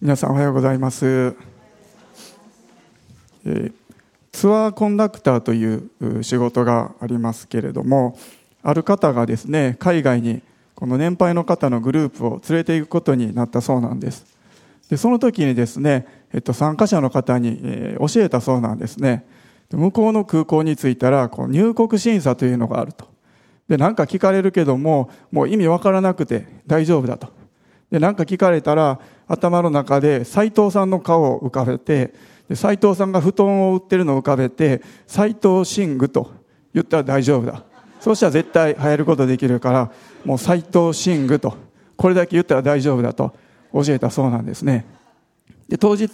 皆さんおはようございます、えー、ツアーコンダクターという仕事がありますけれどもある方がですね海外にこの年配の方のグループを連れて行くことになったそうなんです。でその時にですね、えっと、参加者の方に、えー、教えたそうなんですね。向こうの空港に着いたらこう入国審査というのがあると。で何か聞かれるけどももう意味わからなくて大丈夫だと。で何か聞かれたら頭の中で斎藤さんの顔を浮かべて斎藤さんが布団を売ってるのを浮かべて斎藤寝具と言ったら大丈夫だ。そうしたら絶対流行ることできるからもう斎藤寝具とこれだけ言ったら大丈夫だと教えたそうなんですね。で当日、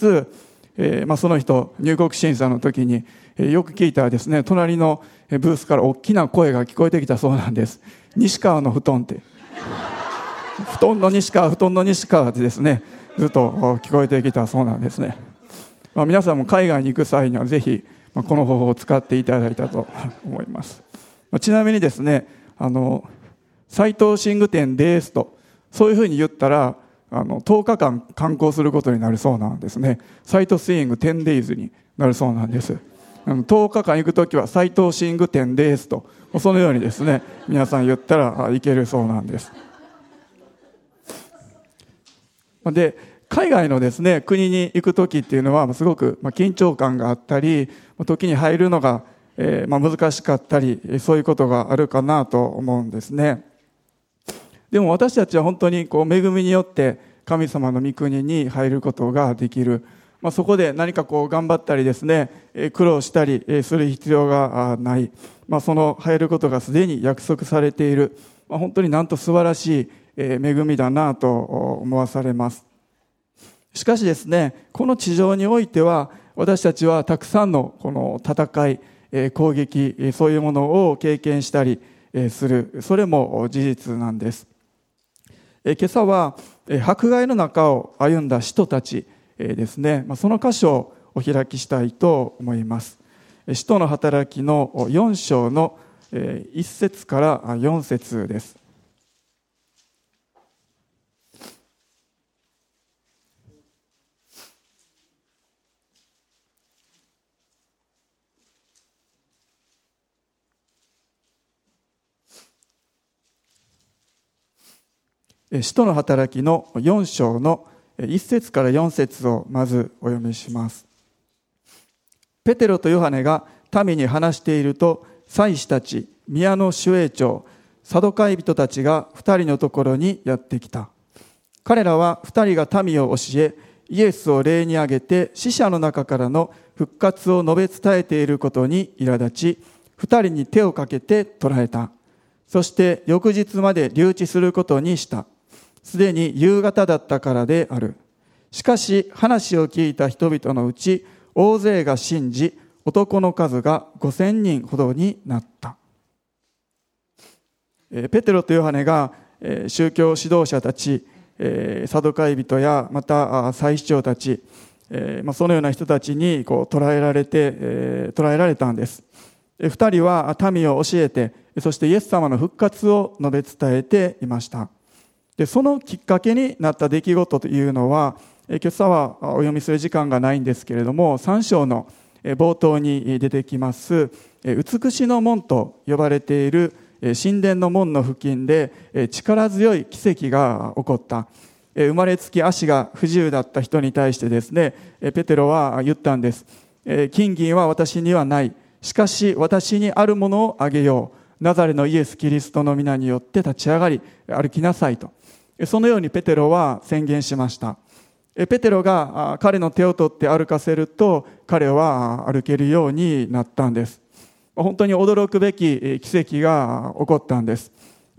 えーまあ、その人入国審査の時に、えー、よく聞いたらですね隣のブースから大きな声が聞こえてきたそうなんです。西川の布団って。布団の西川布団の西川ってですねずっと聞こえてきたそうなんですね、まあ、皆さんも海外に行く際にはぜひこの方法を使っていただいたと思います。ちなみにですねあの斎藤寝具店ですとそういうふうに言ったらあの10日間観光することになるそうなんですね。サイトスイング 10days になるそうなんです。10日間行く時は斎藤寝具店ですとそのようにですね皆さん言ったらいけるそうなんです。で、海外のですね、国に行く時っていうのは、すごく緊張感があったり、時に入るのが、えま難しかったり、そういうことがあるかなと思うんですね。でも私たちは本当にこう恵みによって神様の御国に入ることができる。まあ、そこで何かこう頑張ったりですね、苦労したりする必要がない。まあ、その入ることがすでに約束されている。まあ、本当になんと素晴らしい恵みだなと思わされます。しかしですね、この地上においては、私たちはたくさんのこの戦い、攻撃、そういうものを経験したりする。それも事実なんです。今朝は、迫害の中を歩んだ人たちですね、その箇所をお開きしたいと思います。使徒の働きの4章の1節から4節です。使徒の働きの4章の1節から4節をまずお読みします。ペテロとヨハネが民に話していると、祭司たち、宮の守衛長、サドカイ人たちが二人のところにやってきた。彼らは二人が民を教え、イエスを礼に挙げて死者の中からの復活を述べ伝えていることに苛立ち、二人に手をかけて捕らえた。そして翌日まで留置することにした。すでに夕方だったからである。しかし話を聞いた人々のうち大勢が信じ、男の数が5000人ほどになった。ペテロとヨハネが宗教指導者たち、サドカイ人やまた祭司長たち、そのような人たちにこう捉えられて、捉えられたんです。二人は民を教えて、そしてイエス様の復活を述べ伝えていました。で、そのきっかけになった出来事というのは、今朝はお読みする時間がないんですけれども、3章の冒頭に出てきます、美しの門と呼ばれている神殿の門の付近で力強い奇跡が起こった。生まれつき足が不自由だった人に対してですね、ペテロは言ったんです。金銀は私にはない。しかし私にあるものをあげよう。ナザレのイエス・キリストの皆によって立ち上がり歩きなさいと。そのようにペテロは宣言しました。ペテロが彼の手を取って歩かせると彼は歩けるようになったんです。本当に驚くべき奇跡が起こったんです。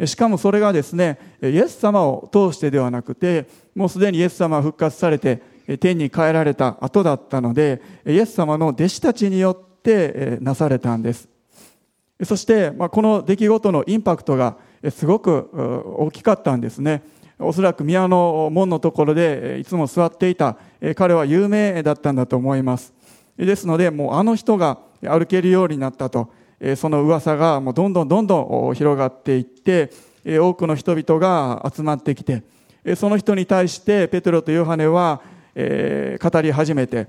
しかもそれがですね、イエス様を通してではなくて、もうすでにイエス様は復活されて天に帰られた後だったので、イエス様の弟子たちによってなされたんです。そして、この出来事のインパクトがすごく大きかったんですね。おそらく宮の門のところでいつも座っていた彼は有名だったんだと思います。ですので、もうあの人が歩けるようになったと、その噂がもうどんどんどんどん広がっていって、多くの人々が集まってきて、その人に対してペテロとヨハネは、語り始めて、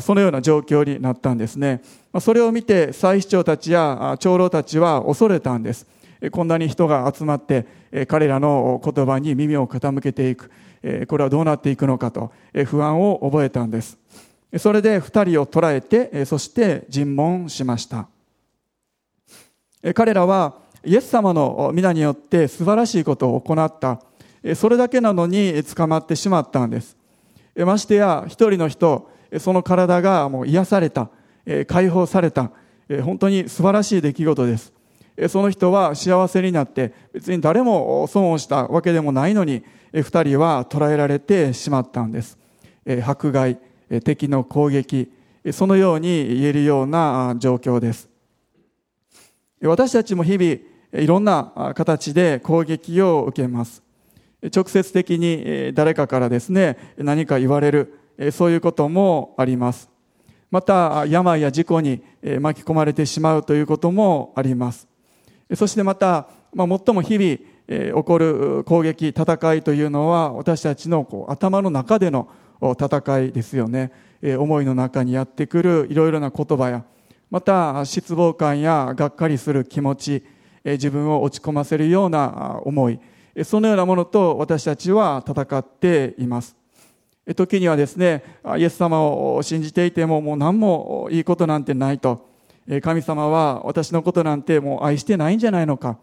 そのような状況になったんですね。それを見て祭司長たちや長老たちは恐れたんです。こんなに人が集まって彼らの言葉に耳を傾けていく。これはどうなっていくのかと不安を覚えたんです。それで二人を捕らえて、そして尋問しました。彼らはイエス様の皆によって素晴らしいことを行った。それだけなのに捕まってしまったんです。ましてや一人の人、その体がもう癒された、解放された、本当に素晴らしい出来事です。その人は幸せになって別に誰も損をしたわけでもないのに二人は捕らえられてしまったんです。迫害、敵の攻撃、そのように言えるような状況です。私たちも日々いろんな形で攻撃を受けます。直接的に誰かからですね、何か言われる、そういうこともあります。また、病や事故に巻き込まれてしまうということもあります。そしてまた、まあ、最も日々、起こる攻撃、戦いというのは、私たちのこう頭の中での戦いですよね。思いの中にやってくるいろいろな言葉や、また失望感やがっかりする気持ち、自分を落ち込ませるような思い、そのようなものと私たちは戦っています。時にはですね、イエス様を信じていてももう何もいいことなんてないと。神様は私のことなんてもう愛してないんじゃないのか。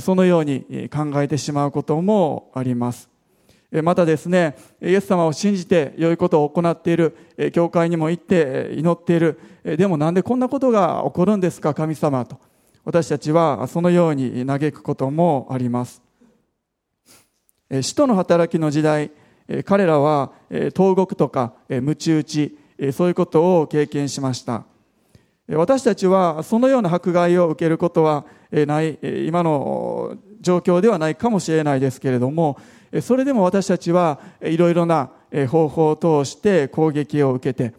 そのように考えてしまうこともあります。またですね、イエス様を信じて良いことを行っている、教会にも行って祈っている。でもなんでこんなことが起こるんですか、神様と。私たちはそのように嘆くこともあります。使徒の働きの時代、彼らは投獄とか鞭打ち、そういうことを経験しました。私たちはそのような迫害を受けることはない、今の状況ではないかもしれないですけれども、それでも私たちはいろいろな方法を通して攻撃を受けて、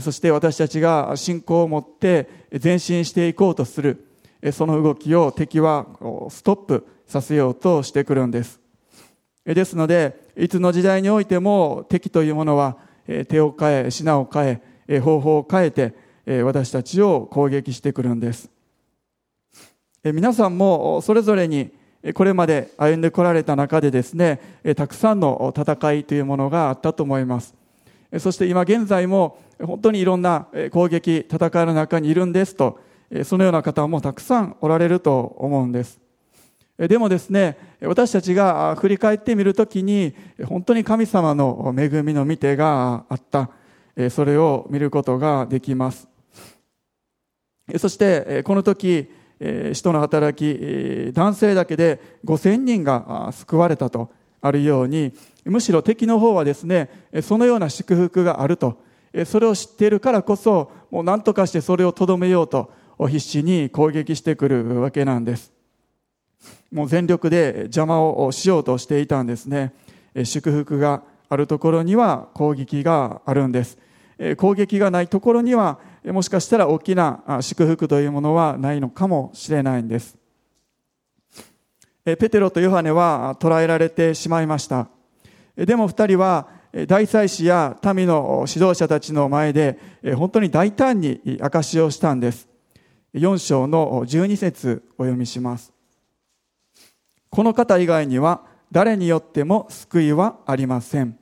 そして私たちが信仰を持って前進していこうとする、その動きを敵はストップさせようとしてくるんです。ですので、いつの時代においても敵というものは手を変え、品を変え、方法を変えて、私たちを攻撃してくるんです。皆さんもそれぞれにこれまで歩んでこられた中でですね、たくさんの戦いというものがあったと思います。そして今現在も本当にいろんな攻撃、戦いの中にいるんですと、そのような方もたくさんおられると思うんです。でもですね、私たちが振り返ってみるときに、本当に神様の恵みの見てがあった、それを見ることができます。そして、この時、使徒の働き、男性だけで5000人が救われたとあるように、むしろ敵の方はですね、そのような祝福があると、それを知っているからこそ、もう何とかしてそれをとどめようと、必死に攻撃してくるわけなんです。もう全力で邪魔をしようとしていたんですね。祝福があるところには攻撃があるんです。攻撃がないところにはもしかしたら大きな祝福というものはないのかもしれないんです。ペテロとヨハネは捕らえられてしまいました。でも二人は大祭司や民の指導者たちの前で本当に大胆に証をしたんです。4章の12節お読みします。この方以外には誰によっても救いはありません。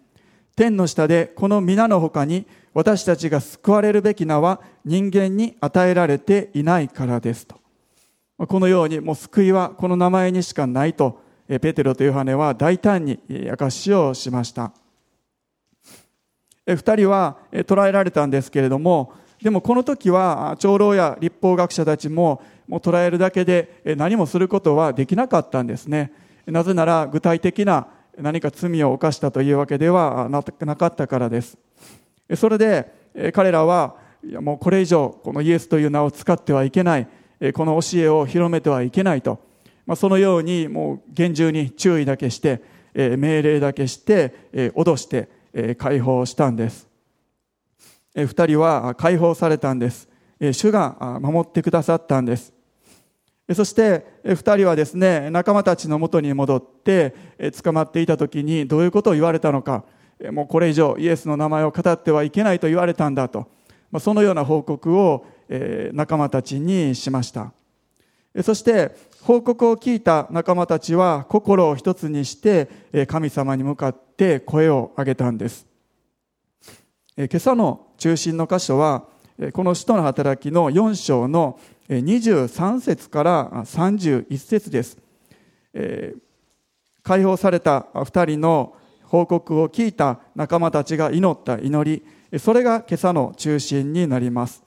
天の下でこの皆の他に私たちが救われるべき名は人間に与えられていないからですと。このようにもう救いはこの名前にしかないと、ペテロとヨハネは大胆に証しをしました。二人は捕らえられたんですけれども、でもこの時は長老や立法学者たちももう捕らえるだけで何もすることはできなかったんですね。なぜなら具体的な何か罪を犯したというわけではなかったからです。それで彼らは、もうこれ以上このイエスという名を使ってはいけない、この教えを広めてはいけないと、まあ、そのようにもう厳重に注意だけして、命令だけして、脅して、解放したんです。二人は解放されたんです。主が守ってくださったんです。そして二人はですね、仲間たちのもとに戻って捕まっていた時にどういうことを言われたのか、もうこれ以上イエスの名前を語ってはいけないと言われたんだと、そのような報告を仲間たちにしました。そして報告を聞いた仲間たちは心を一つにして神様に向かって声を上げたんです。今朝の中心の箇所はこの使徒の働きの4章の23節から31節です、え解放された2人の報告を聞いた仲間たちが祈った祈りそれが今朝の中心になります。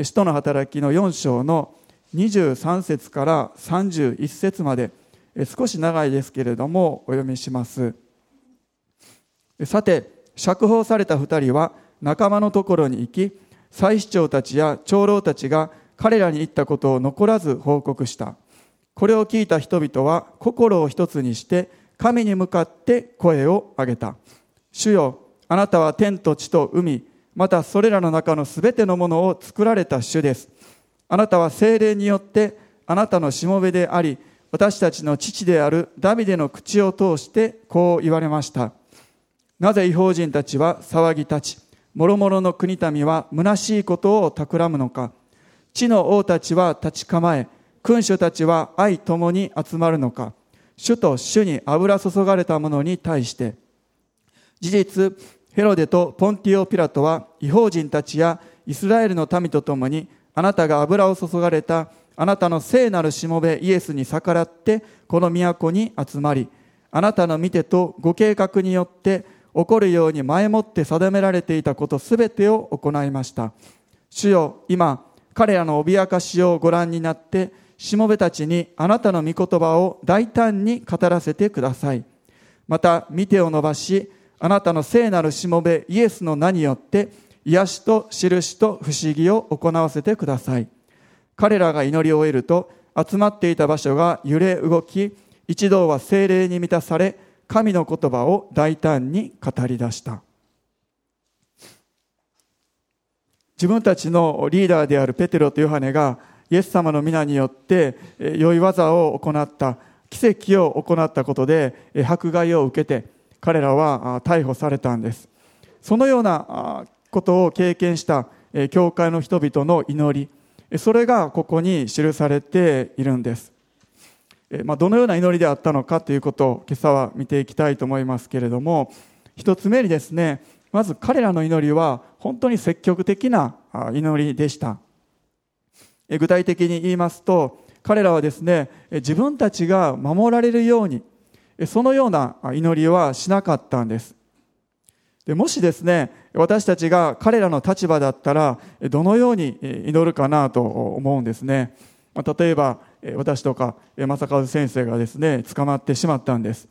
使徒の働きの4章の23節から31節まで少し長いですけれどもお読みします。さて釈放された2人は仲間のところに行き祭司長たちや長老たちが彼らに言ったことを残らず報告した。これを聞いた人々は心を一つにして神に向かって声を上げた。主よあなたは天と地と海またそれらの中のすべてのものを作られた主です。あなたは精霊によってあなたのしもべであり私たちの父であるダビデの口を通してこう言われました。なぜ違法人たちは騒ぎ立ち諸々の国民は虚しいことを企むのか。地の王たちは立ち構え君主たちは愛ともに集まるのか主と主に油注がれた者に対して事実ヘロデとポンティオ・ピラトは違法人たちやイスラエルの民と共にあなたが油を注がれたあなたの聖なるしもべイエスに逆らってこの都に集まりあなたの見てとご計画によって起こるように前もって定められていたことすべてを行いました。主よ、今、彼らの脅かしをご覧になって、しもべたちにあなたの御言葉を大胆に語らせてください。また、見てを伸ばし、あなたの聖なるしもべイエスの名によって、癒しと印と不思議を行わせてください。彼らが祈り終えると、集まっていた場所が揺れ動き、一同は精霊に満たされ、神の言葉を大胆に語り出した自分たちのリーダーであるペテロとヨハネがイエス様の皆によって良い技を行った奇跡を行ったことで迫害を受けて彼らは逮捕されたんです。そのようなことを経験した教会の人々の祈りそれがここに記されているんです。ま、どのような祈りであったのかということを今朝は見ていきたいと思いますけれども一つ目にですねまず彼らの祈りは本当に積極的な祈りでした。具体的に言いますと彼らはですね自分たちが守られるようにそのような祈りはしなかったんです。でもしですね私たちが彼らの立場だったらどのように祈るかなと思うんですね。例えば私とか正和先生がですね捕まってしまったんです。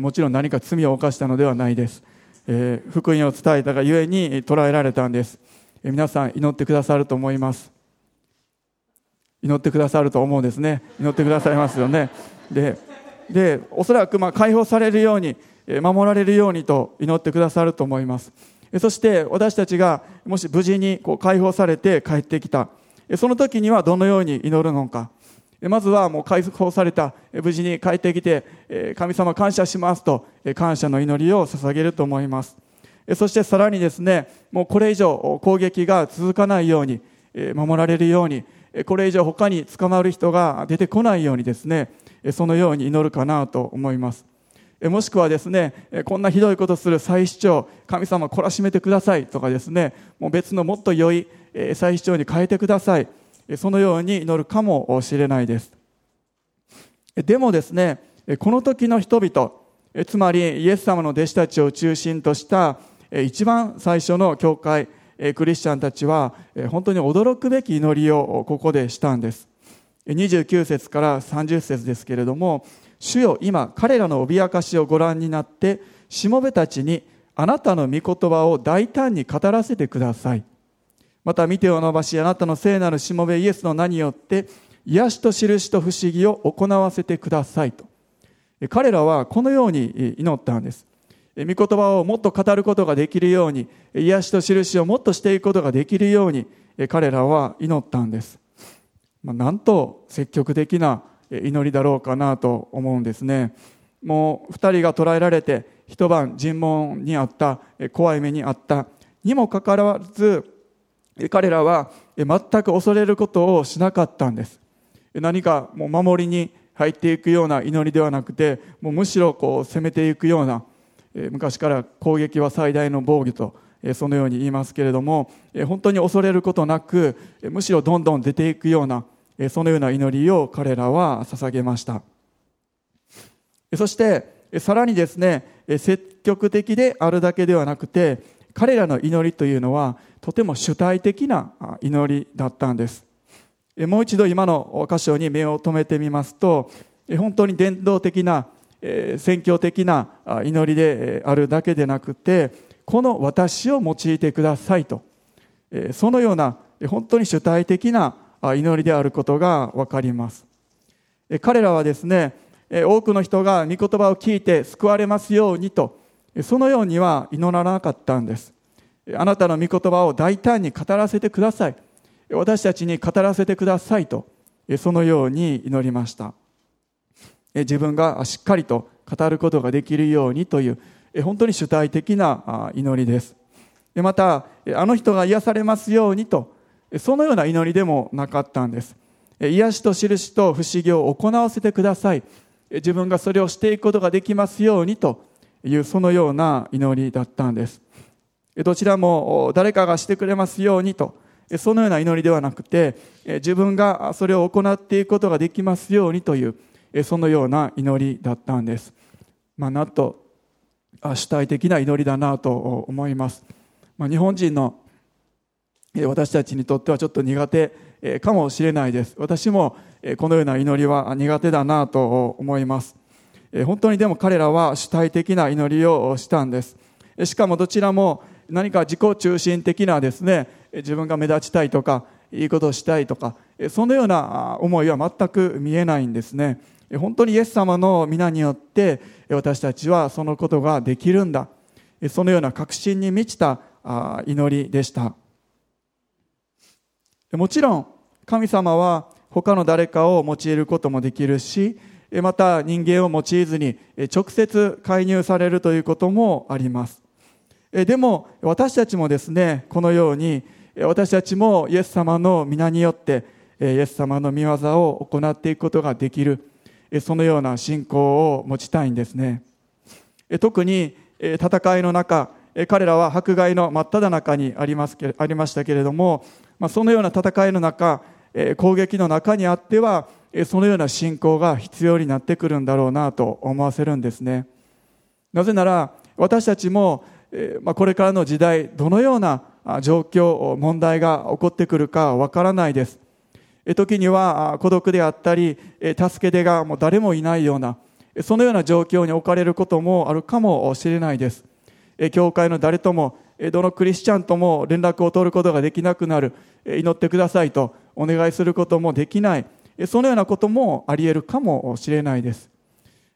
もちろん何か罪を犯したのではないです。え福音を伝えたがゆえに捕らえられたんです。え皆さん祈ってくださると思います。祈ってくださると思うんですね。祈ってくださいますよね。ででおそらくまあ解放されるように守られるようにと祈ってくださると思います。そして私たちがもし無事にこう解放されて帰ってきた。その時にはどのように祈るのか。まずはもう解放された、無事に帰ってきて、神様感謝しますと、感謝の祈りを捧げると思います。そしてさらにですね、もうこれ以上攻撃が続かないように、守られるように、これ以上他に捕まる人が出てこないようにですね、そのように祈るかなと思います。もしくはですね、こんなひどいことする祭司長、神様懲らしめてくださいとかですね、もう別のもっと良い祭司長に変えてください。そのように祈るかもしれないです。でもですね、この時の人々、つまりイエス様の弟子たちを中心とした一番最初の教会、クリスチャンたちは本当に驚くべき祈りをここでしたんです。29節から30節ですけれども、主よ今彼らの脅かしをご覧になって、しもべたちにあなたの御言葉を大胆に語らせてください。また見てを伸ばしあなたの聖なるしもべイエスの名によって癒しと印と不思議を行わせてくださいと。彼らはこのように祈ったんです。御言葉をもっと語ることができるように癒しと印をもっとしていくことができるように彼らは祈ったんです、なんと積極的な祈りだろうかなと思うんですね。もう2人が捕らえられて一晩尋問にあった怖い目にあった。にもかかわらず彼らは全く恐れることをしなかったんです。何かもう守りに入っていくような祈りではなくてもうむしろこう攻めていくような昔から攻撃は最大の防御とそのように言いますけれども本当に恐れることなくむしろどんどん出ていくようなそのような祈りを彼らは捧げました。そしてさらにですね積極的であるだけではなくて彼らの祈りというのはとても主体的な祈りだったんです。もう一度今の箇所に目を留めてみますと本当に伝道的な宣教的な祈りであるだけでなくてこの私を用いてくださいと。そのような本当に主体的な祈りであることが分かります。彼らはですね多くの人が御言葉を聞いて救われますようにとそのようには祈らなかったんです。あなたの御言葉を大胆に語らせてください。私たちに語らせてくださいとそのように祈りました。自分がしっかりと語ることができるようにという本当に主体的な祈りです。またあの人が癒されますようにとそのような祈りでもなかったんです。癒しと印と不思議を行わせてください。自分がそれをしていくことができますようにというそのような祈りだったんです。どちらも誰かがしてくれますようにとそのような祈りではなくて自分がそれを行っていくことができますようにというそのような祈りだったんです。まあ、なんと主体的な祈りだなと思います。まあ、日本人の私たちにとってはちょっと苦手かもしれないです。私もこのような祈りは苦手だなと思います。本当にでも彼らは主体的な祈りをしたんです。しかもどちらも何か自己中心的なですね、自分が目立ちたいとか、いいことをしたいとか、そのような思いは全く見えないんですね。本当にイエス様の皆によって私たちはそのことができるんだ。そのような確信に満ちた祈りでした。もちろん神様は他の誰かを用いることもできるし、また人間を用いずに直接介入されるということもあります。でも私たちもですね、このように私たちもイエス様の皆によってイエス様の御業を行っていくことができる、そのような信仰を持ちたいんですね。特に戦いの中、彼らは迫害の真っ只中にありますありましたけれども、そのような戦いの中、攻撃の中にあっては、そのような信仰が必要になってくるんだろうなと思わせるんですね。なぜなら、私たちもまあ、これからの時代、どのような状況、問題が起こってくるかわからないです。時には孤独であったり、助け手がもう誰もいないような、そのような状況に置かれることもあるかもしれないです。教会の誰とも、どのクリスチャンとも連絡を取ることができなくなる、祈ってくださいとお願いすることもできない、そのようなこともあり得るかもしれないです。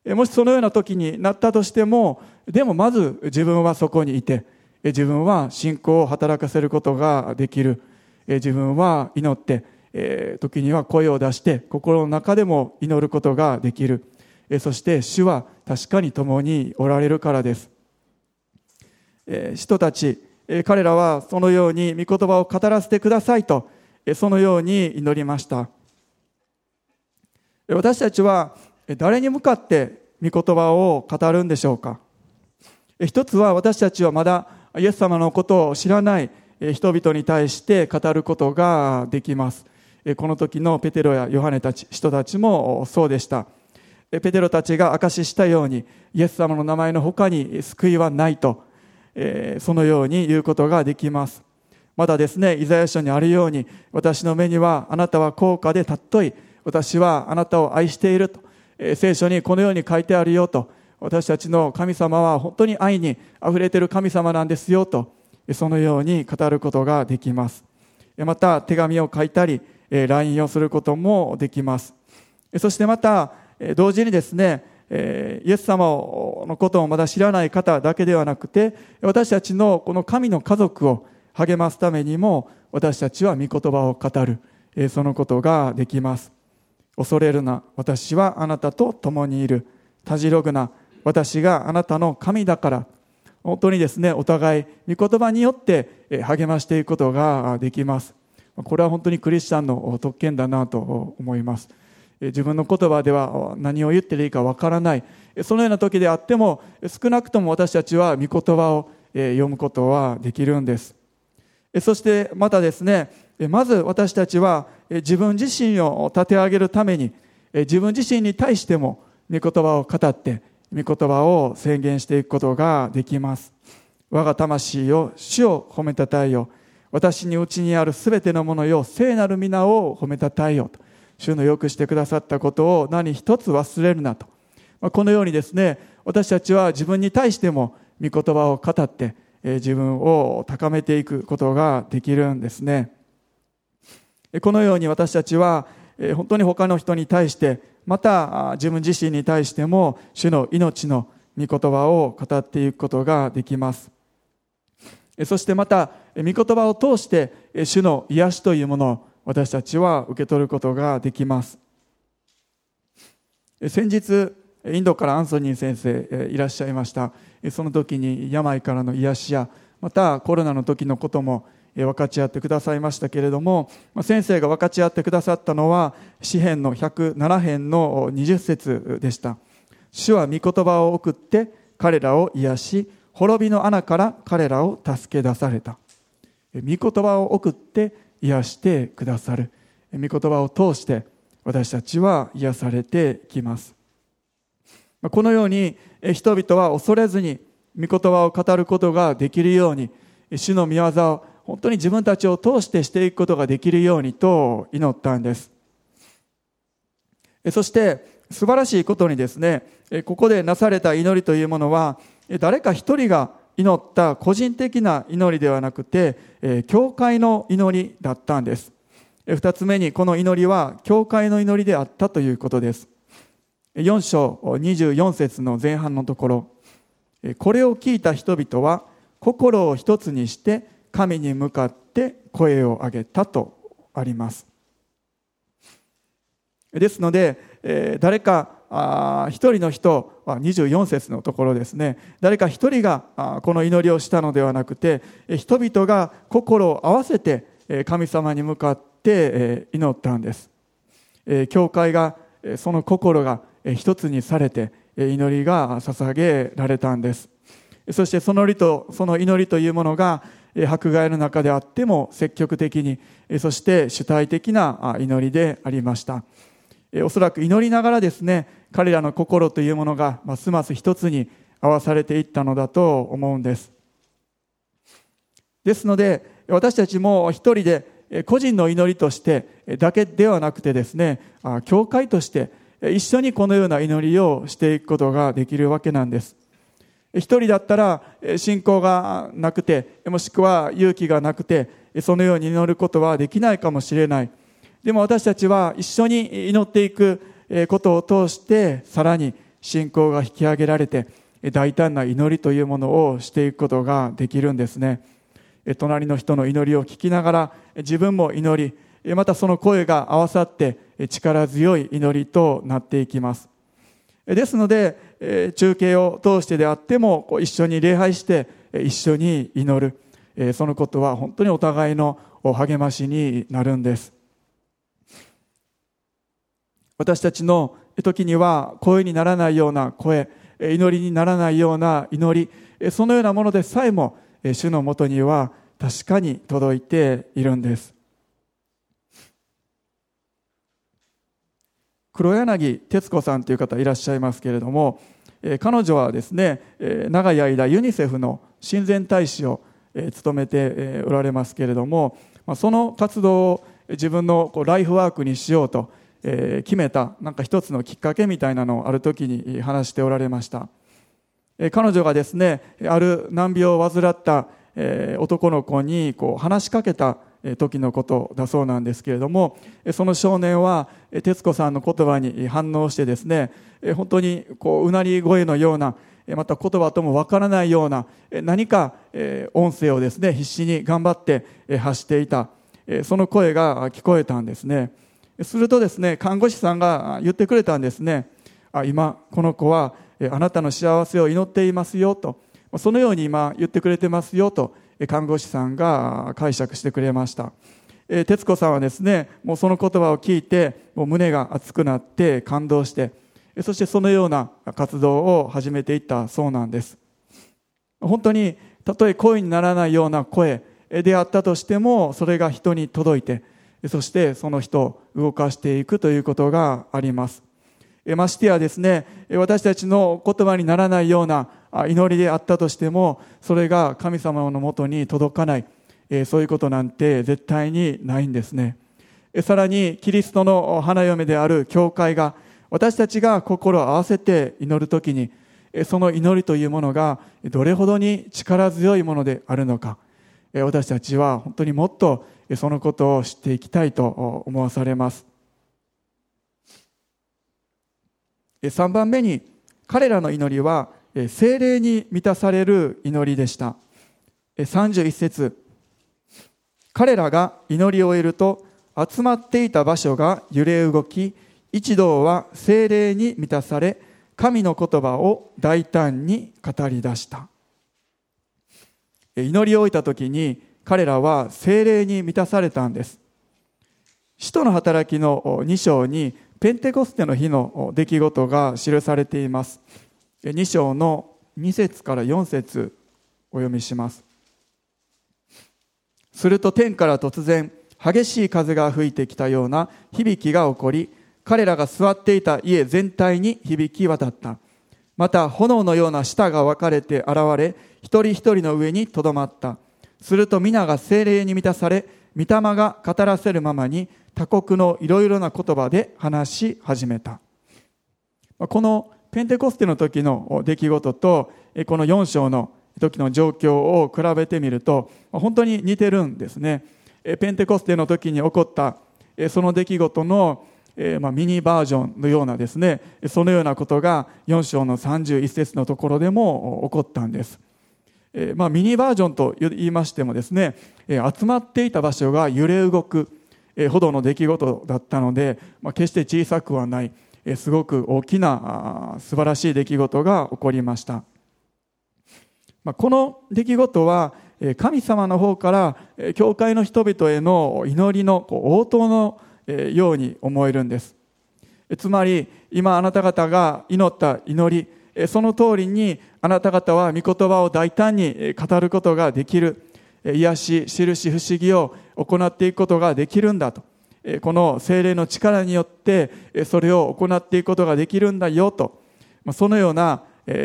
もしそのような時になったとしても、でもまず自分はそこにいて、自分は信仰を働かせることができる。自分は祈って、時には声を出して心の中でも祈ることができる。そして主は確かに共におられるからです。人たち、彼らはそのように御言葉を語らせてくださいと、そのように祈りました。私たちは誰に向かって御言葉を語るんでしょうか?一つは私たちはまだイエス様のことを知らない人々に対して語ることができます。この時のペテロやヨハネたち人たちもそうでした。ペテロたちが証ししたようにイエス様の名前の他に救いはないとそのように言うことができます。まだですねイザヤ書にあるように私の目にはあなたは高価で尊い私はあなたを愛していると聖書にこのように書いてあるよと、私たちの神様は本当に愛に溢れている神様なんですよと、そのように語ることができます。また、手紙を書いたり、LINE をすることもできます。そしてまた、同時にですね、イエス様のことをまだ知らない方だけではなくて、私たちのこの神の家族を励ますためにも、私たちは御言葉を語る、そのことができます。恐れるな。私はあなたと共にいる。たじろぐな。私があなたの神だから。本当にですねお互い御言葉によって励ましていくことができます。これは本当にクリスチャンの特権だなと思います。自分の言葉では何を言っていいかわからない。そのような時であっても少なくとも私たちは御言葉を読むことはできるんです。そしてまたですねまず私たちは自分自身を立て上げるために自分自身に対しても御言葉を語って御言葉を宣言していくことができます。我が魂を主を褒めたたえよ私にうちにあるすべてのものよ聖なる皆を褒めたたえよと主のよくしてくださったことを何一つ忘れるなと。このようにですね私たちは自分に対しても御言葉を語って自分を高めていくことができるんですね。このように私たちは本当に他の人に対してまた自分自身に対しても主の命の御言葉を語っていくことができます。そしてまた御言葉を通して主の癒しというものを私たちは受け取ることができます。先日インドからアンソニー先生いらっしゃいました。その時に病からの癒しやまたコロナの時のことも分かち合ってくださいましたけれども先生が分かち合ってくださったのは詩編の107編の20節でした。主は御言葉を送って彼らを癒し滅びの穴から彼らを助け出された。御言葉を送って癒してくださる。御言葉を通して私たちは癒されてきます。このように人々は恐れずに御言葉を語ることができるように主の御業を本当に自分たちを通してしていくことができるようにと祈ったんです。そして素晴らしいことにですねここでなされた祈りというものは誰か一人が祈った個人的な祈りではなくて教会の祈りだったんです。二つ目にこの祈りは教会の祈りであったということです。4章24節の前半のところ。これを聞いた人々は心を一つにして神に向かって声を上げたとあります。ですので、えー、誰か一人の人24節のところですね。誰か一人がこの祈りをしたのではなくて人々が心を合わせて神様に向かって祈ったんです。教会がその心が一つにされて祈りが捧げられたんです。そしてその祈りとその祈りというものが迫害の中であっても積極的にそして主体的な祈りでありました。おそらく祈りながらですね彼らの心というものがますます一つに合わされていったのだと思うんです。ですので私たちも一人で個人の祈りとしてだけではなくてですね教会として一緒にこのような祈りをしていくことができるわけなんです。一人だったら信仰がなくてもしくは勇気がなくてそのように祈ることはできないかもしれない。でも私たちは一緒に祈っていくことを通してさらに信仰が引き上げられて大胆な祈りというものをしていくことができるんですね。隣の人の祈りを聞きながら自分も祈りまたその声が合わさって力強い祈りとなっていきます。ですので中継を通してであってもこう一緒に礼拝して一緒に祈るそのことは本当にお互いの励ましになるんです私たちの時には声にならないような声、祈りにならないような祈り、そのようなものでさえも、主のもとには確かに届いているんです。黒柳徹子さんという方いらっしゃいますけれどもえ、彼女はですねえ、長い間ユニセフの親善大使を務めておられますけれどもま、その活動を自分のこうライフワークにしようとえー、決めたなんか一つのきっかけみたいなのをある時に話しておられました、えー、彼女がですねある難病を患った、えー、男の子にこう話しかけた時のことだそうなんですけれどもその少年は徹子さんの言葉に反応してですね本当にこううなり声のようなまた言葉ともわからないような何か音声をですね必死に頑張って発していたその声が聞こえたんですね。するとですね看護師さんが言ってくれたんですねあ今この子はあなたの幸せを祈っていますよと、そのように今言ってくれてますよと、看護師さんが解釈してくれました。え徹子さんはですね、もうその言葉を聞いて、もう胸が熱くなって感動して、そしてそのような活動を始めていったそうなんです。本当に、たとえ声にならないような声であったとしても、それが人に届いて、そしてその人を動かしていくということがあります。ましてやですね、私たちの言葉にならないような祈りであったとしても、それが神様のもとに届かない、そういうことなんて絶対にないんですね。さらに、キリストの花嫁である教会が、私たちが心を合わせて祈るときに、その祈りというものがどれほどに力強いものであるのか、私たちは本当にもっとそのことを知っていきたいと思わされます。3番目に彼らの祈りは精霊に満たされる祈りでした。31節。彼らが祈りを終えると集まっていた場所が揺れ動き一同は精霊に満たされ神の言葉を大胆に語り出した。祈りを終えた時に彼らは精霊に満たされたんです。使徒の働きの2章にペンテコステの日の出来事が記されています。2章の2節から4節お読みします。すると天から突然、激しい風が吹いてきたような響きが起こり、彼らが座っていた家全体に響き渡った。また炎のような舌が分かれて現れ、一人一人の上にとどまった。すると皆が精霊に満たされ、御霊が語らせるままに他国のいろいろな言葉で話し始めた。このペンテコステの時の出来事と、この4章の時の状況を比べてみると、本当に似てるんですね。ペンテコステの時に起こったその出来事のミニバージョンのようなですね、そのようなことが4章の31節のところでも起こったんです。まあ、ミニバージョンと言いましてもですね、集まっていた場所が揺れ動く、ほどの出来事だったので、まあ、決して小さくはない、すごく大きな素晴らしい出来事が起こりました。この出来事は、神様の方から教会の人々への祈りの応答のように思えるんです。つまり、今あなた方が祈った祈り、その通りにあなた方は御言葉を大胆に語ることができる。癒し、印、不思議を行っていくことができるんだと。この精霊の力によってそれを行っていくことができるんだよと。そのような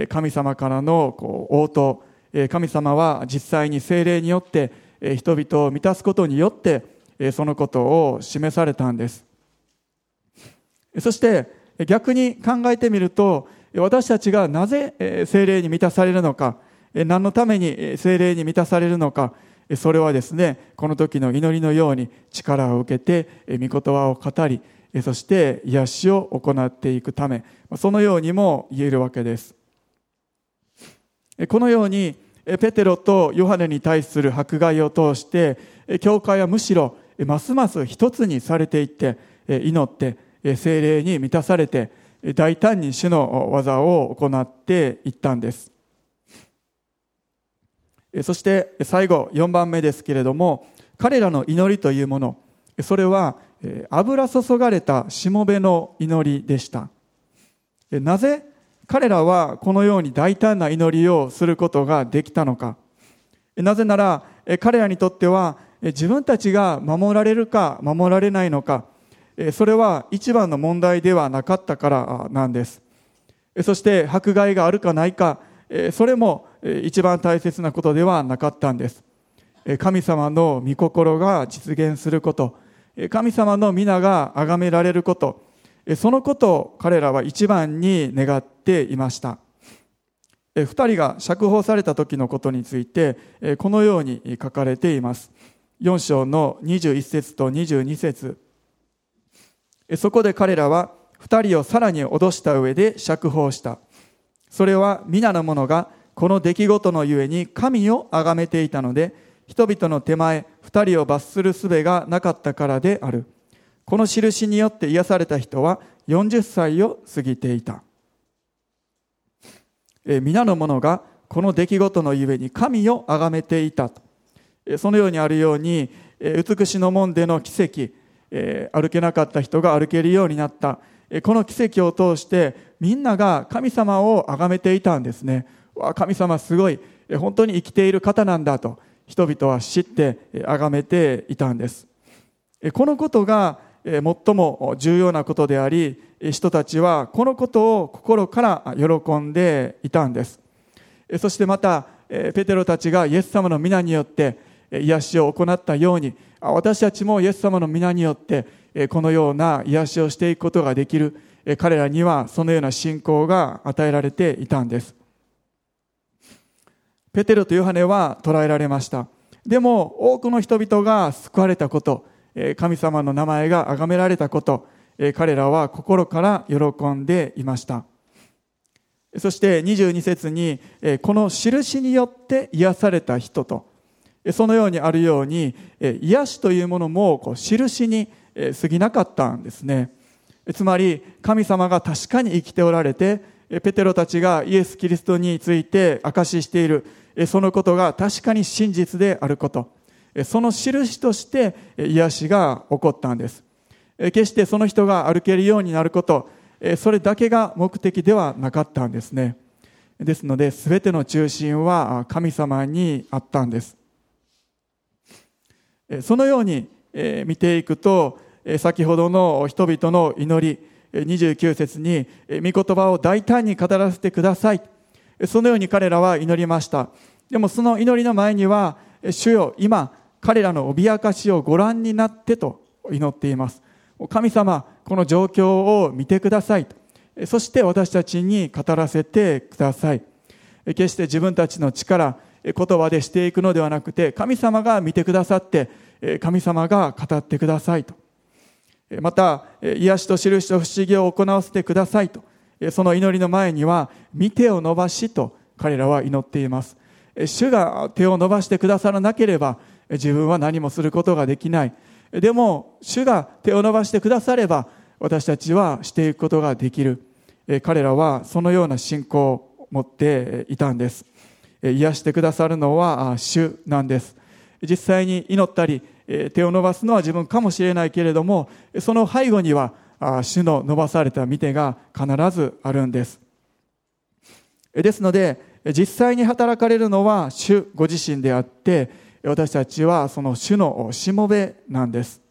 神様からの応答。神様は実際に精霊によって人々を満たすことによってそのことを示されたんです。そして逆に考えてみると私たちがなぜ精霊に満たされるのか何のために精霊に満たされるのかそれはですね、この時の祈りのように力を受けて、御言葉を語り、そして癒しを行っていくため、そのようにも言えるわけです。このように、ペテロとヨハネに対する迫害を通して、教会はむしろ、ますます一つにされていって、祈って、精霊に満たされて、大胆に主の技を行っていったんです。そして最後4番目ですけれども彼らの祈りというものそれは油注がれたしもべの祈りでした。なぜ彼らはこのように大胆な祈りをすることができたのか。なぜなら彼らにとっては自分たちが守られるか守られないのか。それは一番の問題ではなかったからなんです。そして迫害があるかないかそれも一番大切なことではなかったんです。神様の御心が実現すること、神様の皆が崇められること、そのことを彼らは一番に願っていました。二人が釈放された時のことについて、このように書かれています。4章の21節と22節そこで彼らは二人をさらに脅した上で釈放した。それは皆の者がこの出来事のゆえに神を崇めていたので、人々の手前、二人を罰する術がなかったからである。この印によって癒された人は40歳を過ぎていた。え皆の者がこの出来事のゆえに神を崇めていたと。そのようにあるように、美しの門での奇跡、歩けなかった人が歩けるようになった。この奇跡を通してみんなが神様を崇めていたんですね。神様すごい、本当に生きている方なんだと人々は知って崇めていたんです。このことが最も重要なことであり、人たちはこのことを心から喜んでいたんです。そしてまた、ペテロたちがイエス様の皆によって癒しを行ったように、私たちもイエス様の皆によってこのような癒しをしていくことができる。彼らにはそのような信仰が与えられていたんです。ペテロとヨハネは捕らえられました。でも多くの人々が救われたこと、神様の名前が崇められたこと、彼らは心から喜んでいました。そして22節に、この印によって癒された人と、そのようにあるように、癒しというものもこう印に過ぎなかったんですね。つまり、神様が確かに生きておられて、ペテロたちがイエス・キリストについて証ししている、そのことが確かに真実であること。その印として癒しが起こったんです。決してその人が歩けるようになること、それだけが目的ではなかったんですね。ですので、すべての中心は神様にあったんです。そのように見ていくと、先ほどの人々の祈り、29節に、御言葉を大胆に語らせてください。そのように彼らは祈りました。でもその祈りの前には、主よ、今、彼らの脅かしをご覧になってと祈っています。神様、この状況を見てください。そして私たちに語らせてください。決して自分たちの力、言葉でしていくのではなくて、神様が見てくださって、神様が語ってくださいと。また、癒しと印と不思議を行わせてくださいと。その祈りの前には、見てを伸ばしと彼らは祈っています。主が手を伸ばしてくださらなければ、自分は何もすることができない。でも、主が手を伸ばしてくだされば、私たちはしていくことができる。彼らはそのような信仰を持っていたんです。癒してくださるのは主なんです。実際に祈ったり、手を伸ばすのは自分かもしれないけれども、その背後には主の伸ばされた見てが必ずあるんです。ですので、実際に働かれるのは主ご自身であって、私たちはその主のしもべなんです。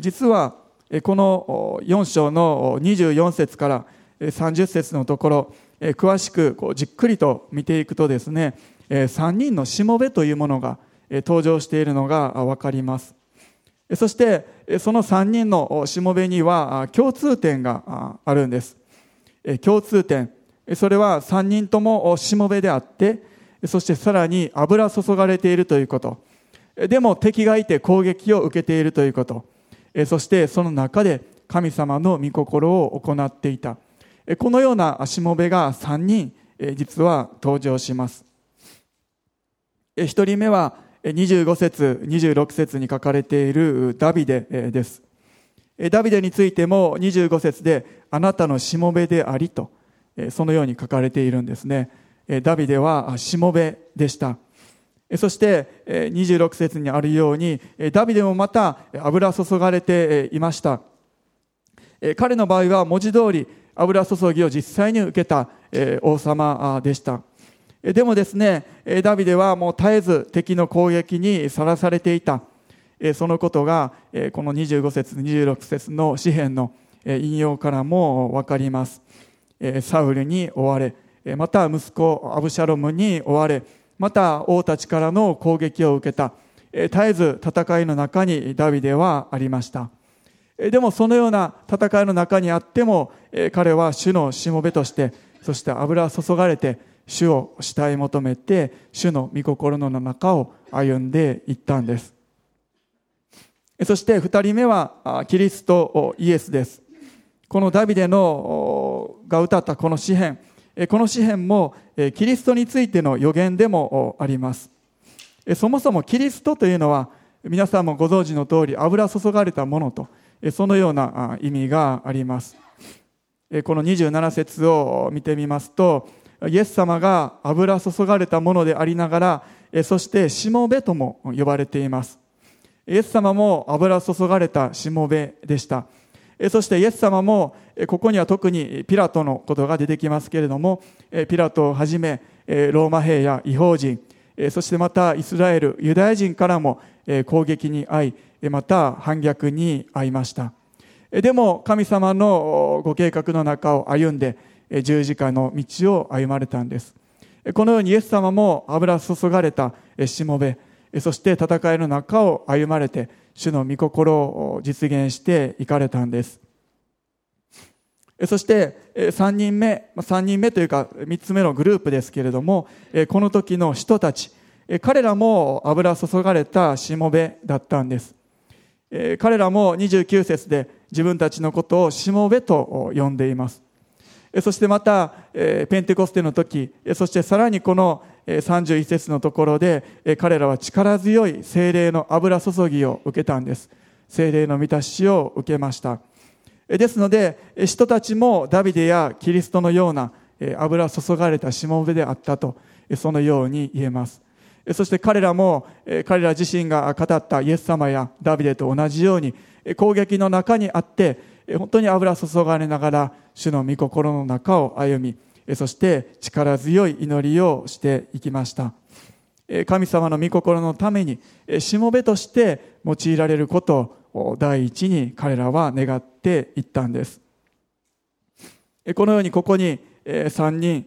実は、この4章の24節から30節のところ、詳しくこうじっくりと見ていくとですね、3人のしもべというものが登場しているのがわかります。そして、その3人のしもべには共通点があるんです。共通点。それは3人ともしもべであって、そしてさらに油注がれているということ。でも敵がいて攻撃を受けているということ。そしてその中で神様の御心を行っていた。このようなしもべが3人実は登場します。1人目は25節、26節に書かれているダビデです。ダビデについても25節であなたのしもべでありとそのように書かれているんですね。ダビデはしもべでした。そして26節にあるようにダビデもまた油注がれていました。彼の場合は文字通り油注ぎを実際に受けた王様でした。でもですね、ダビデはもう絶えず敵の攻撃にさらされていた。そのことがこの25節、26節の詩篇の引用からもわかります。サウルに追われ、また息子アブシャロムに追われ、また王たちからの攻撃を受けた、絶えず戦いの中にダビデはありました。でもそのような戦いの中にあっても、彼は主のしもべとして、そして油注がれて、主を慕い求めて、主の御心の中を歩んでいったんです。そして二人目は、キリストイエスです。このダビデのが歌ったこの詩篇、この詩篇もキリストについての予言でもあります。そもそもキリストというのは皆さんもご存知の通り油注がれたものとそのような意味があります。この27節を見てみますと、イエス様が油注がれたものでありながら、そしてしもべとも呼ばれています。イエス様も油注がれたしもべでした。そしてイエス様も、ここには特にピラトのことが出てきますけれども、ピラトをはじめ、ローマ兵や違法人、そしてまたイスラエル、ユダヤ人からも攻撃に遭い、また反逆に遭いました。でも神様のご計画の中を歩んで十字架の道を歩まれたんです。このようにイエス様も油注がれたしもべ、そして戦いの中を歩まれて主の御心を実現していかれたんです。そして3人目、3人目というか3つ目のグループですけれども、この時の人たち、彼らも油注がれたしもべだったんです。彼らも29節で自分たちのことをしもべと呼んでいます。そしてまた、ペンテコステの時、そしてさらにこの31節のところで、彼らは力強い精霊の油注ぎを受けたんです。精霊の満たしを受けました。ですので、人たちもダビデやキリストのような油注がれたしもべであったと、そのように言えます。そして彼らも、彼ら自身が語ったイエス様やダビデと同じように、攻撃の中にあって、本当に油注がれながら、主の御心の中を歩み、そして力強い祈りをしていきました。神様の御心のために、しもべとして用いられることを第一に彼らは願っていったんです。このようにここに3人、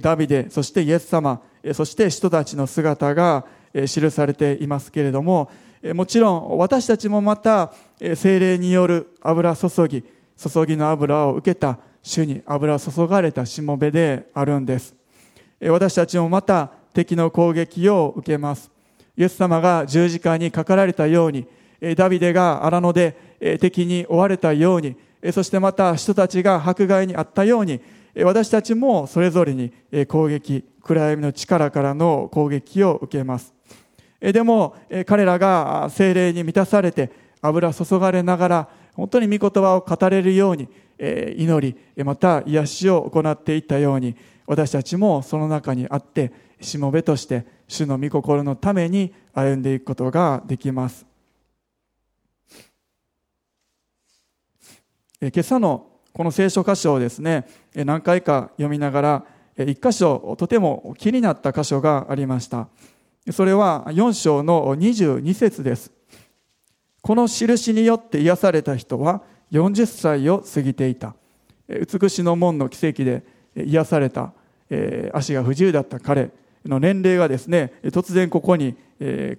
ダビデ、そしてイエス様、そして人たちの姿が記されていますけれども、もちろん私たちもまた精霊による油注ぎ、注ぎの油を受けた主に油注がれたしもべであるんです。私たちもまた敵の攻撃を受けます。イエス様が十字架にかかられたように、ダビデが荒野で敵に追われたように、そしてまた人たちが迫害にあったように、私たちもそれぞれに攻撃、暗闇の力からの攻撃を受けます。でも彼らが精霊に満たされて油注がれながら本当に御言葉を語れるように祈り、また癒しを行っていったように私たちもその中にあってしもべとして主の御心のために歩んでいくことができます。今朝のこの聖書箇所をですね何回か読みながら一箇所とても気になった箇所がありました。それは4章の22節です。この印によって癒された人は40歳を過ぎていた。美しの門の奇跡で癒された。足が不自由だった彼の年齢がですね突然ここに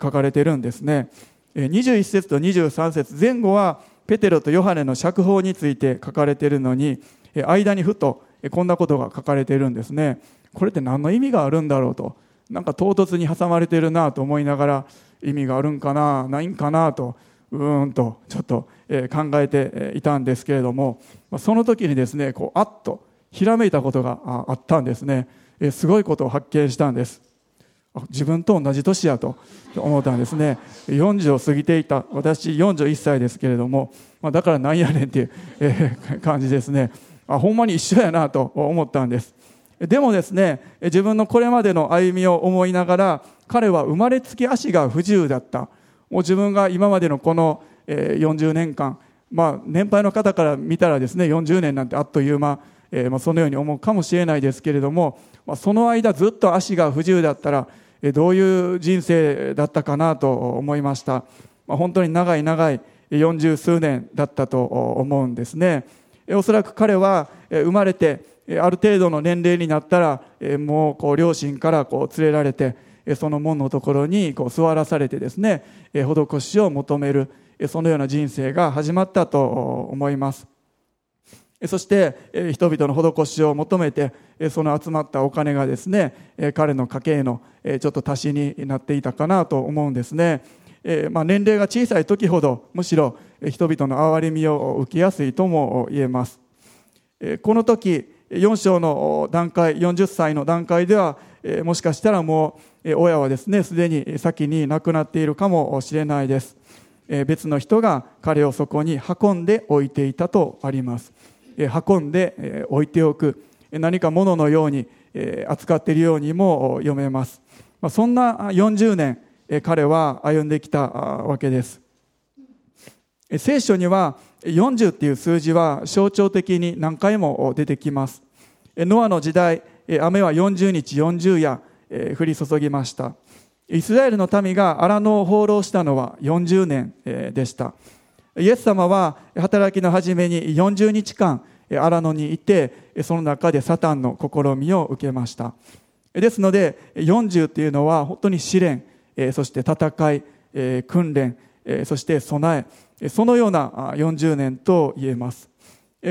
書かれてるんですね。21節と23節前後はペテロとヨハネの釈放について書かれているのに間にふとこんなことが書かれているんですね。これって何の意味があるんだろうと。なんか唐突に挟まれているなと思いながら意味があるんかなないんかなとうーんとちょっと考えていたんですけれどもその時にですねこうあっとひらめいたことがあったんですね。すごいことを発見したんです。自分と同じ年やと思ったんですね。40を過ぎていた。私41歳ですけれども、まあ、だからなんやねんっていう、感じですね。あほんまに一緒やなと思ったんです。でもですね自分のこれまでの歩みを思いながら彼は生まれつき足が不自由だった。もう自分が今までのこの40年間まあ年配の方から見たらですね40年なんてあっという間えー、まあ、そのように思うかもしれないですけれども、まあ、その間ずっと足が不自由だったら、どういう人生だったかなと思いました、本当に長い長い40数年だったと思うんですね。おそらく彼は生まれてある程度の年齢になったらもうこう両親からこう連れられてその門のところにこう座らされてですね施しを求めるそのような人生が始まったと思います。そして人々の施しを求めてその集まったお金がですね彼の家計のちょっと足しになっていたかなと思うんですね、まあ、年齢が小さい時ほどむしろ人々の憐れみを受けやすいとも言えます。この時4章の段階40歳の段階ではもしかしたらもう親はですねすでに先に亡くなっているかもしれないです。別の人が彼をそこに運んでおいていたとあります。運んで置いておく。何か物のように扱っているようにも読めます。そんな40年彼は歩んできたわけです。聖書には40っていう数字は象徴的に何回も出てきます。ノアの時代雨は40日40夜降り注ぎました。イスラエルの民が荒野を放浪したのは40年でした。イエス様は働きの初めに40日間荒野にいてその中でサタンの試みを受けました。ですので40というのは本当に試練そして戦い訓練そして備えそのような40年と言えます。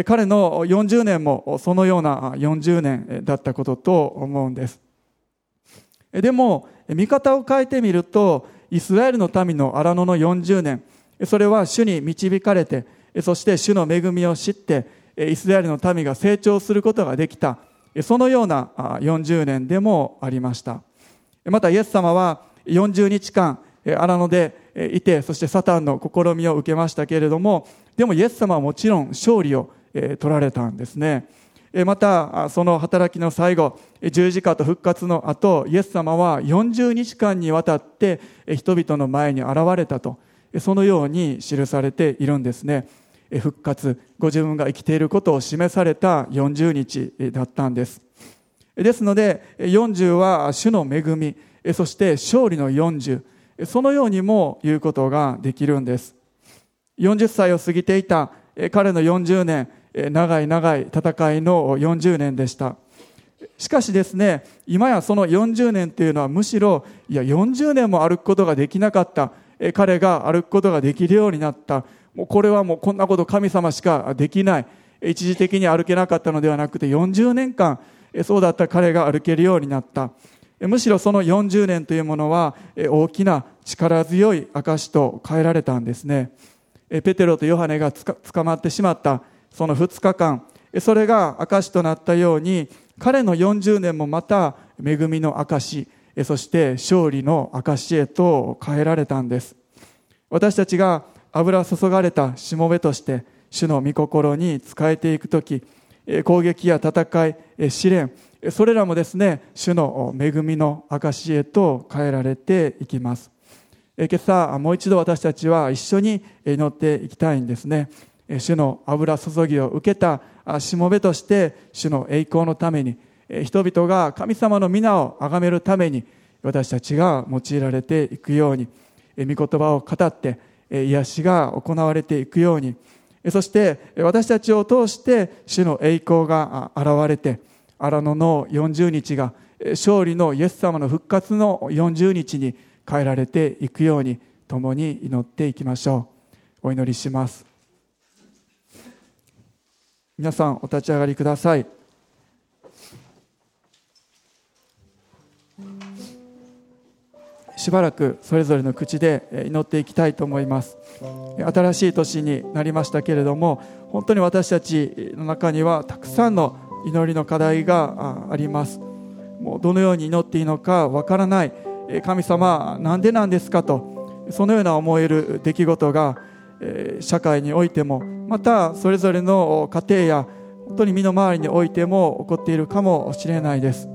彼の40年もそのような40年だったことと思うんです。でも見方を変えてみるとイスラエルの民の荒野の40年それは主に導かれてそして主の恵みを知ってイスラエルの民が成長することができた。そのような40年でもありました。またイエス様は40日間荒野でいてそしてサタンの試みを受けましたけれどもでもイエス様はもちろん勝利を取られたんですね。またその働きの最後十字架と復活の後イエス様は40日間にわたって人々の前に現れたと。そのように記されているんですね。復活ご自分が生きていることを示された40日だったんです。ですので40は主の恵みそして勝利の40そのようにも言うことができるんです。40歳を過ぎていた彼の40年長い長い戦いの40年でした。しかしですね今やその40年というのはむしろいや40年も歩くことができなかった。彼が歩くことができるようになった。もうこれはもうこんなこと神様しかできない。一時的に歩けなかったのではなくて40年間そうだった彼が歩けるようになった。むしろその40年というものは大きな力強い証と変えられたんですね。ペテロとヨハネが捕まってしまった。その2日間。それが証となったように彼の40年もまた恵みの証そして勝利の証へと変えられたんです。私たちが油注がれたしもべとして主の御心に仕えていく時攻撃や戦い試練それらもですね主の恵みの証へと変えられていきます。今朝もう一度私たちは一緒に祈っていきたいんですね。主の油注ぎを受けたしもべとして主の栄光のために人々が神様の皆を崇めるために私たちが用いられていくように御言葉を語って癒しが行われていくようにそして私たちを通して主の栄光が現れて荒野の40日が勝利のイエス様の復活の40日に変えられていくように共に祈っていきましょう。お祈りします。皆さんお立ち上がりください。しばらくそれぞれの口で祈っていきたいと思います。新しい年になりましたけれども本当に私たちの中にはたくさんの祈りの課題があります。もうどのように祈っていいのかわからない神様なんでなんですかとそのような思える出来事が社会においてもまたそれぞれの家庭や本当に身の回りにおいても起こっているかもしれないです。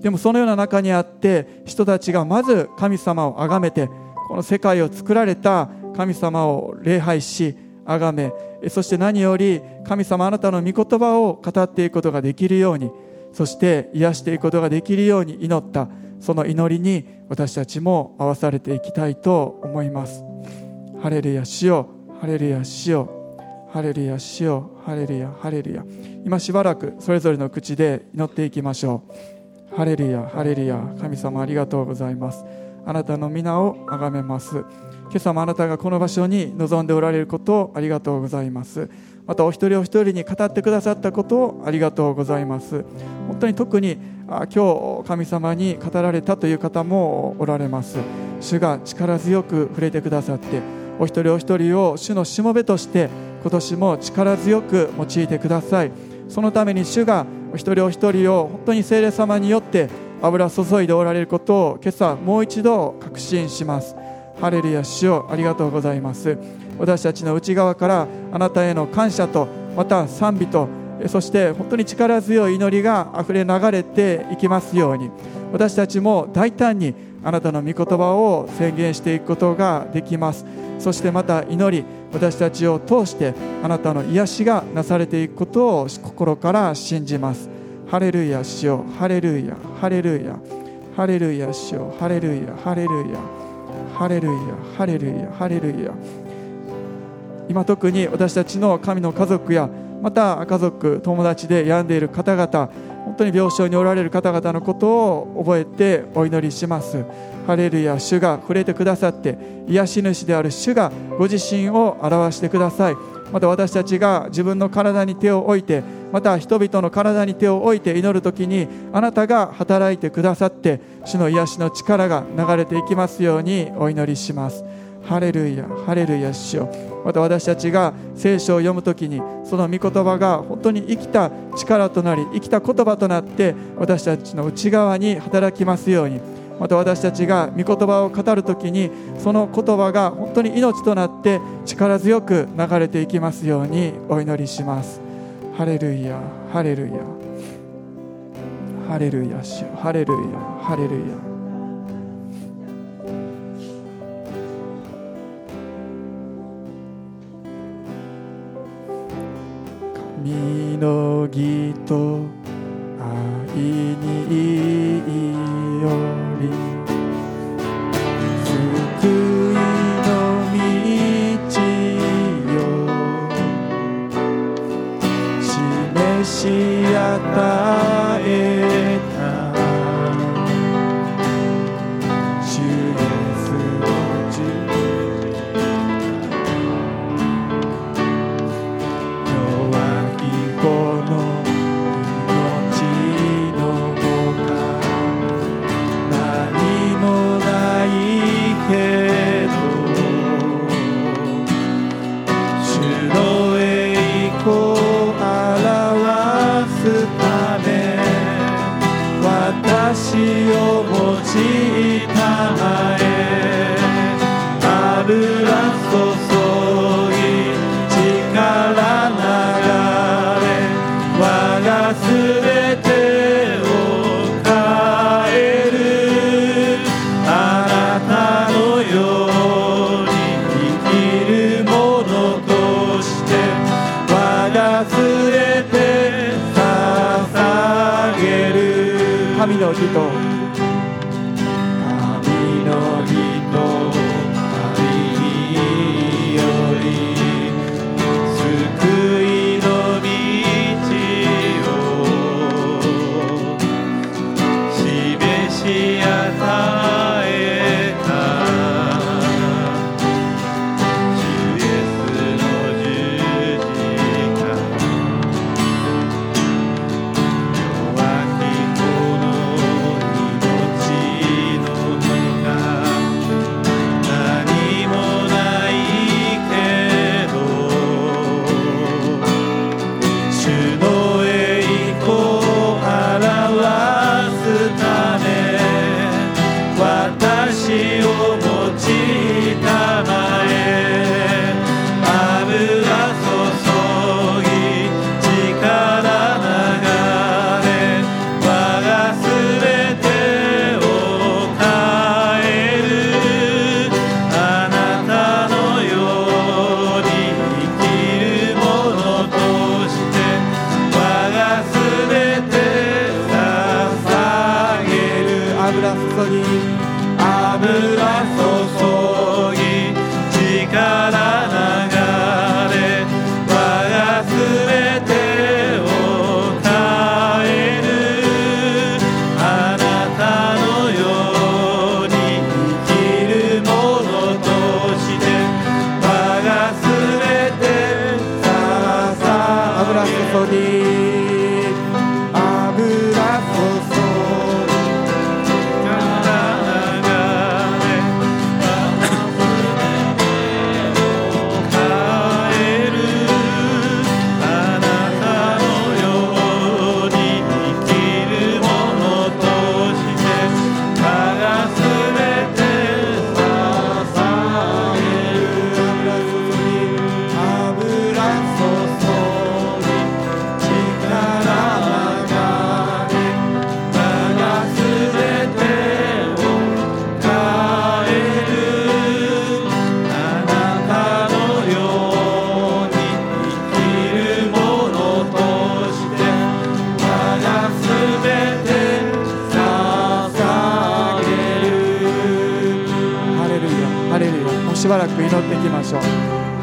でもそのような中にあって人たちがまず神様を崇めてこの世界を作られた神様を礼拝し崇めそして何より神様あなたの御言葉を語っていくことができるようにそして癒していくことができるように祈ったその祈りに私たちも合わされていきたいと思います。ハレルヤしよハレルヤしよハレルヤしよハレルヤハレルヤ。今しばらくそれぞれの口で祈っていきましょう。ハレルヤハレルヤ神様ありがとうございます。あなたの皆を崇めます。今朝もあなたがこの場所に臨んでおられることをありがとうございます。またお一人お一人に語ってくださったことをありがとうございます。本当に特に今日神様に語られたという方もおられます。主が力強く触れてくださってお一人お一人を主のしもべとして今年も力強く用いてください。そのために主がお一人お一人を本当に聖霊様によって油注いでおられることを今朝もう一度確信します。ハレルヤ主よありがとうございます。私たちの内側からあなたへの感謝とまた賛美とそして本当に力強い祈りがあふれ流れていきますように。私たちも大胆にあなたの御言葉を宣言していくことができます。そしてまた祈り私たちを通してあなたの癒しがなされていくことを心から信じます。ハレルヤ主よ。ハレルヤ。ハレルヤ。ハレルヤ主よ。ハレルヤ。ハレルヤ。ハレルヤ。ハレルヤ。ハレルヤ。今特に私たちの神の家族やまた家族友達で病んでいる方々本当に病床におられる方々のことを覚えてお祈りします。ハレルヤ主が触れてくださって癒し主である主がご自身を表してください。また私たちが自分の体に手を置いてまた人々の体に手を置いて祈る時にあなたが働いてくださって主の癒しの力が流れていきますようにお祈りします。ハレルヤハレルヤ主よまた私たちが聖書を読む時にその御言葉が本当に生きた力となり生きた言葉となって私たちの内側に働きますようにまた私たちが御言葉を語る時にその言葉が本当に命となって力強く流れていきますようにお祈りします。ハレルヤハレルヤ。ハレルヤハレルヤハレルヤ。神の義と愛により救いの道よ示し与え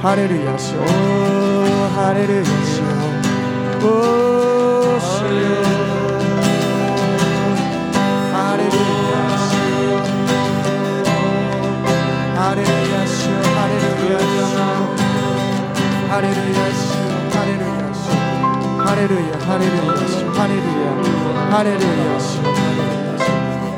ハレルヤ主よハレルヤ主よおー主よハレルヤ主よハレルヤ主よハレルヤ主よハレルヤ主よハレルヤ主よハレルヤハレルヤ主ハレルヤハレルヤ主よ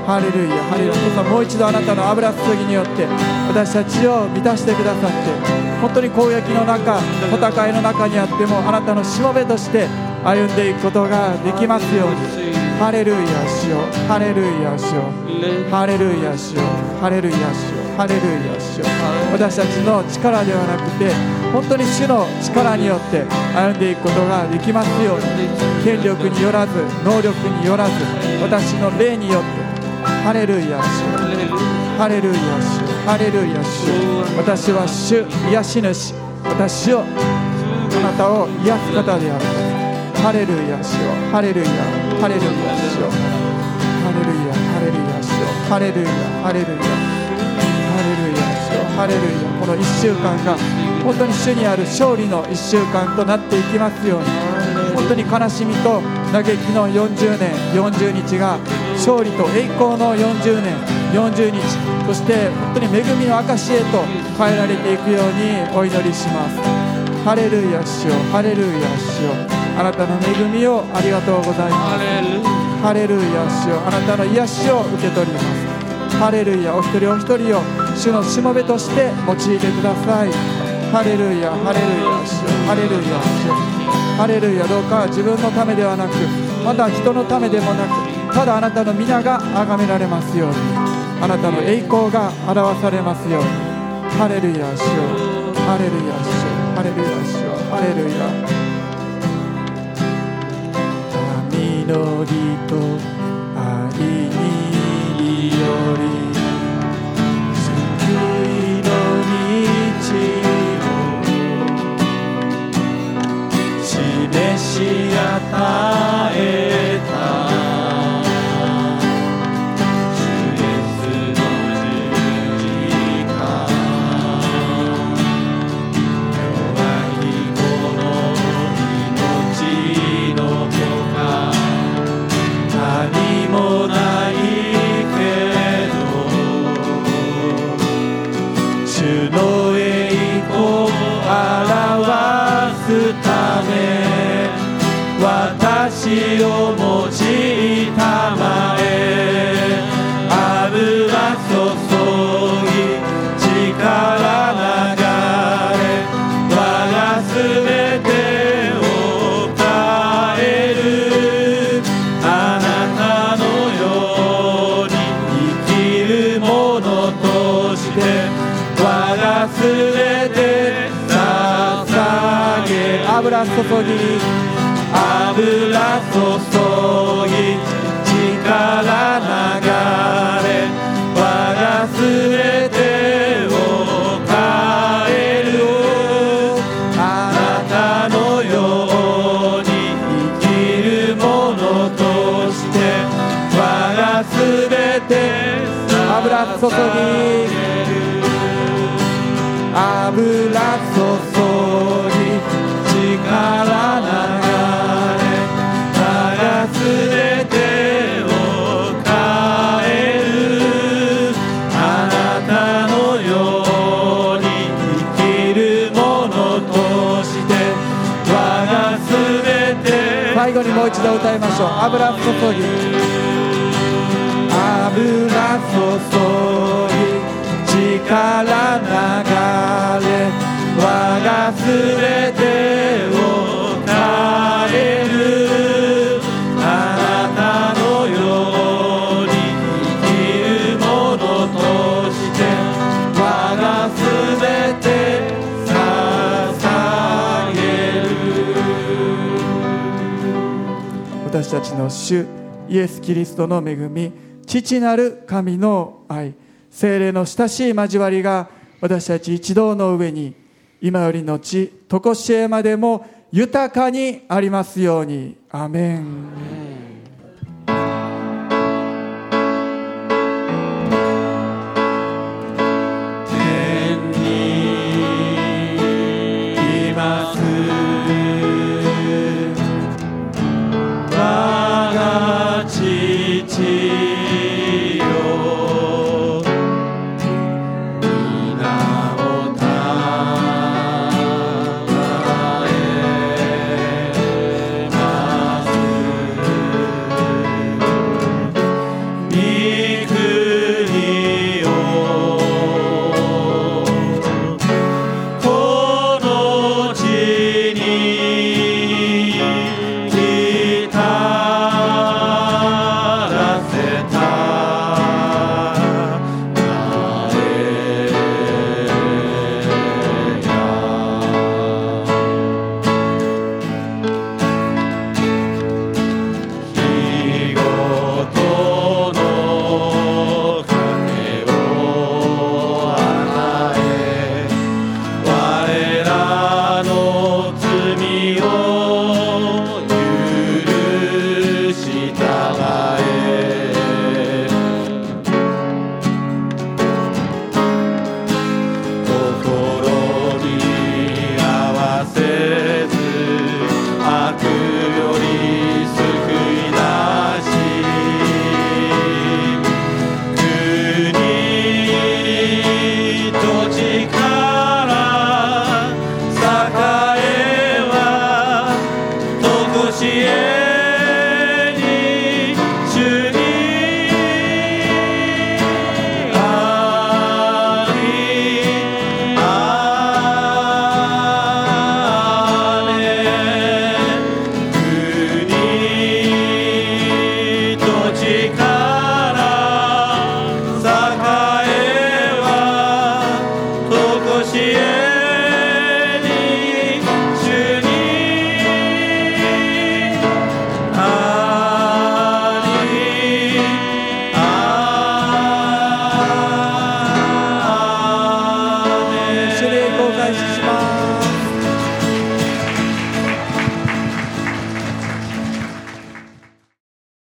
ハレルヤハレルヤ父さんもう一度あなたの油注ぎによって私たちを満たしてくださって本当に攻撃の中戦いの中にあってもあなたのしもべとして歩んでいくことができますように。ハレルヤ主よハレルヤ主よハレルヤ主よハレルヤ主よハレルヤ主よ私たちの力ではなくて本当に主の力によって歩んでいくことができますように。権力によらず能力によらず私の霊によってハレルヤ主ハレルヤ主ハレルヤ。主私は主癒し主。私をあなたを癒す方である。ハレルヤ主ハレルヤ。ハレルヤ主ハレルヤハレルヤ主ハレルヤハレルヤ。ハレルヤ主ハレルヤ。この1週間が本当に主にある勝利の1週間となっていきますように本当に悲しみと嘆きの40年40日が勝利と栄光の40年40日。そして本当に恵みの証へと変えられていくようにお祈りします。ハレルヤ主よハレルヤ主よあなたの恵みをありがとうございます。ハレルヤ。主よあなたの癒しを受け取ります。ハレルヤお一人お一人を主のしもべとして用いてください。ハレルヤハレルヤ主よハレルヤ主よハレルヤどうか自分のためではなくまた人のためでもなくただあなたの皆が崇められますように。あなたの栄光が表されますように。ハレルヤ主よハレルヤ主よハレルヤ主よハレルヤ神の義と愛により。救いの道を示し与えた。油注しょう油注ぎ。油注ぎ力流れ我がすべてを。私たちの主イエス・キリストの恵み父なる神の愛精霊の親しい交わりが私たち一同の上に今よりのち常しえまでも豊かにありますように。アメン。